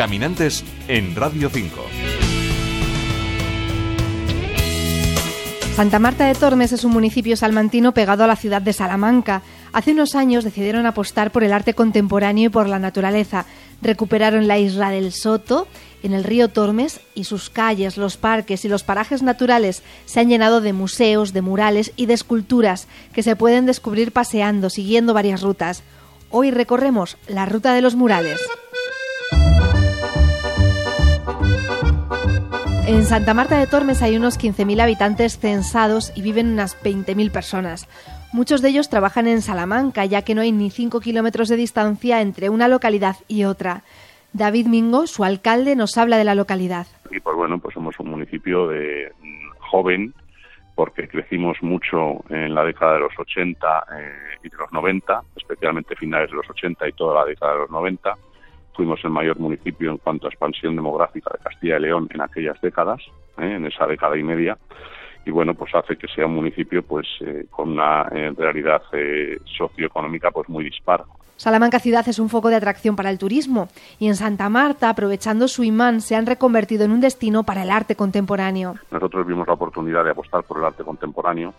Caminantes en Radio 5. Santa Marta de Tormes es un municipio salmantino pegado a la ciudad de Salamanca. Hace unos años decidieron apostar por el arte contemporáneo y por la naturaleza. Recuperaron la isla del Soto en el río Tormes y sus calles, los parques y los parajes naturales se han llenado de museos, de murales y de esculturas que se pueden descubrir paseando, siguiendo varias rutas. Hoy recorremos la ruta de los murales. En Santa Marta de Tormes hay unos 15.000 habitantes censados y viven unas 20.000 personas. Muchos de ellos trabajan en Salamanca, ya que no hay ni 5 kilómetros de distancia entre una localidad y otra. David Mingo, su alcalde, nos habla de la localidad. Y pues bueno, pues somos un municipio de mm, joven, porque crecimos mucho en la década de los 80 eh, y de los 90, especialmente finales de los 80 y toda la década de los 90 fuimos el mayor municipio en cuanto a expansión demográfica de Castilla y León en aquellas décadas, ¿eh? en esa década y media, y bueno, pues hace que sea un municipio pues eh, con una realidad eh, socioeconómica pues muy dispar. Salamanca ciudad es un foco de atracción para el turismo y en Santa Marta, aprovechando su imán, se han reconvertido en un destino para el arte contemporáneo. Nosotros vimos la oportunidad de apostar por el arte contemporáneo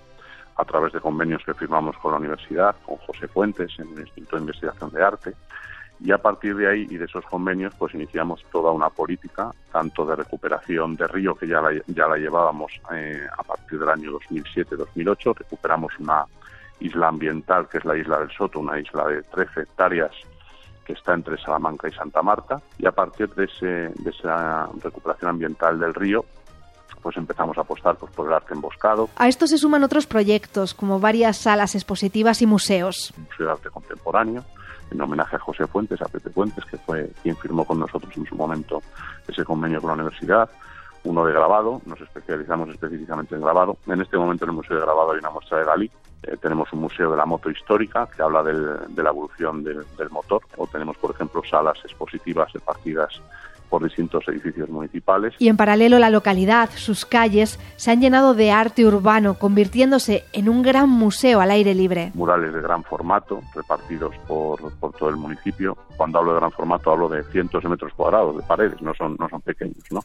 a través de convenios que firmamos con la universidad, con José Fuentes en el Instituto de Investigación de Arte, y a partir de ahí y de esos convenios pues iniciamos toda una política tanto de recuperación de río que ya la, ya la llevábamos eh, a partir del año 2007-2008 recuperamos una isla ambiental que es la isla del Soto una isla de 13 hectáreas que está entre Salamanca y Santa Marta y a partir de, ese, de esa recuperación ambiental del río pues empezamos a apostar pues, por el arte emboscado. A esto se suman otros proyectos, como varias salas expositivas y museos. Museo de Arte Contemporáneo, en homenaje a José Fuentes, a Pepe Fuentes, que fue quien firmó con nosotros en su momento ese convenio con la universidad. Uno de grabado, nos especializamos específicamente en grabado. En este momento en el Museo de Grabado hay una muestra de Dalí. Eh, tenemos un museo de la moto histórica que habla de la evolución del, del motor. O tenemos, por ejemplo, salas expositivas de partidas por distintos edificios municipales. Y en paralelo la localidad, sus calles, se han llenado de arte urbano, convirtiéndose en un gran museo al aire libre. Murales de gran formato, repartidos por, por todo el municipio. Cuando hablo de gran formato hablo de cientos de metros cuadrados de paredes, no son, no son pequeños, ¿no?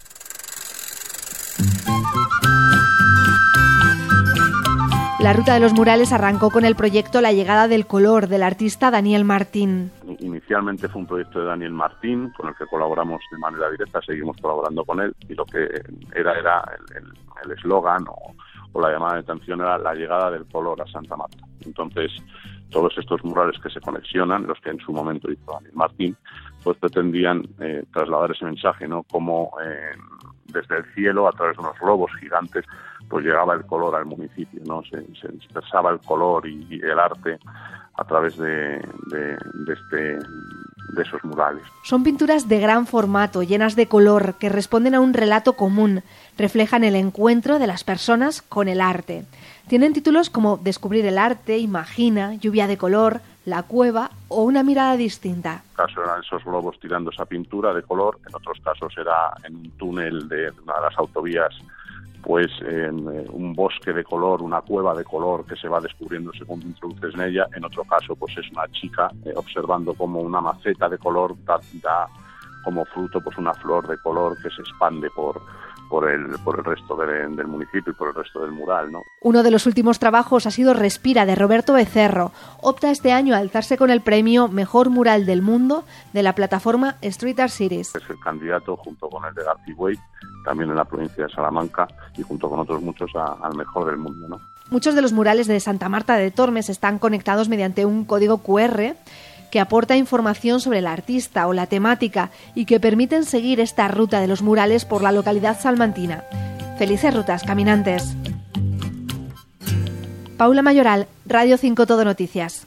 La ruta de los murales arrancó con el proyecto La llegada del color del artista Daniel Martín. Inicialmente fue un proyecto de Daniel Martín con el que colaboramos de manera directa, seguimos colaborando con él y lo que era era el eslogan o, o, la llamada de atención era la llegada del color a Santa Marta. Entonces, todos estos murales que se conexionan, los que en su momento hizo Daniel Martín, pues pretendían eh, trasladar ese mensaje, ¿no? Como eh, desde el cielo, a través de unos globos gigantes, pues llegaba el color al municipio, ¿no? Se, se dispersaba el color y, y, el arte a través de, de, de, este, de esos murales. Son pinturas de gran formato, llenas de color, que responden a un relato común, reflejan el encuentro de las personas con el arte. Tienen títulos como Descubrir el arte, Imagina, Lluvia de color, La cueva o Una mirada distinta. En caso eran esos globos tirando esa pintura de color, en otros casos era en un túnel de una de las autovías pues en eh, un bosque de color, una cueva de color que se va descubriendo según introduces en ella. En otro caso, pues es una chica eh, observando como una maceta de color da, como fruto pues una flor de color que se expande por, por el, por el resto de, del municipio y por el resto del mural. ¿no? Uno de los últimos trabajos ha sido Respira, de Roberto Becerro. Opta este año a alzarse con el premio Mejor Mural del Mundo de la plataforma Street Art Series. Es el candidato, junto con el de García también en la provincia de Salamanca y junto con otros muchos al mejor del mundo. ¿no? Muchos de los murales de Santa Marta de Tormes están conectados mediante un código QR que aporta información sobre el artista o la temática y que permiten seguir esta ruta de los murales por la localidad salmantina. Felices rutas, caminantes. Paula Mayoral, Radio 5 Todo Noticias.